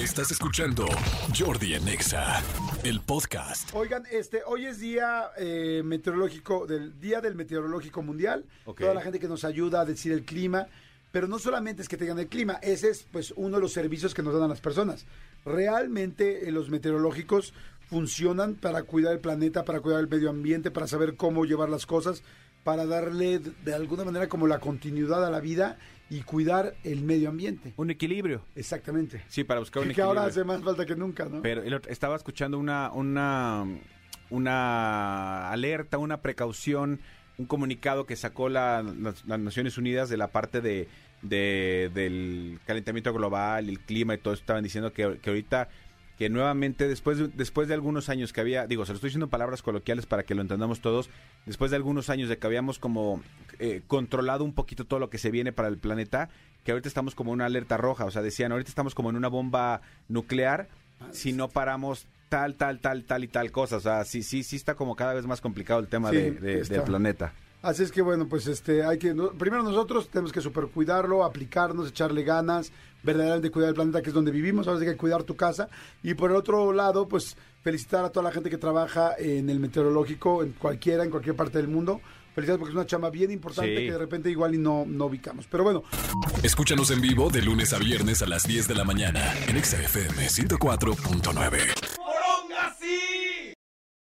Estás escuchando Jordi en Exa, el podcast. Oigan, este, hoy es día eh, meteorológico, del Día del Meteorológico Mundial. Toda la gente que nos ayuda a decir el clima. Pero no solamente es que tengan el clima, ese es pues uno de los servicios que nos dan a las personas. Realmente eh, los meteorológicos funcionan para cuidar el planeta, para cuidar el medio ambiente, para saber cómo llevar las cosas, para darle de alguna manera como la continuidad a la vida y cuidar el medio ambiente. Un equilibrio. Exactamente. Sí, para buscar un que equilibrio. ahora hace más falta que nunca, ¿no? Pero el otro- estaba escuchando una, una, una alerta, una precaución, un comunicado que sacó la- las, las Naciones Unidas de la parte de, de- del calentamiento global, el clima y todo eso. Estaban diciendo que, que ahorita, que nuevamente, después de, después de algunos años que había, digo, se lo estoy diciendo en palabras coloquiales para que lo entendamos todos, después de algunos años de que habíamos como eh, controlado un poquito todo lo que se viene para el planeta, que ahorita estamos como en una alerta roja, o sea, decían, ahorita estamos como en una bomba nuclear, si no paramos tal, tal, tal, tal y tal cosa. O sea, sí, sí, sí está como cada vez más complicado el tema Sí, de- del planeta. Así es que bueno, pues este hay que no- primero nosotros tenemos que super cuidarlo, aplicarnos, echarle ganas, verdaderamente cuidar el planeta que es donde vivimos, ahora sí que cuidar tu casa y por el otro lado, pues felicitar a toda la gente que trabaja en el meteorológico en cualquiera en cualquier parte del mundo. Felicidades porque es una chamba bien importante Sí. que de repente igual y no no ubicamos. Pero bueno, Escúchanos en vivo de lunes a viernes a las 10 de la mañana en Exa FM 104.9.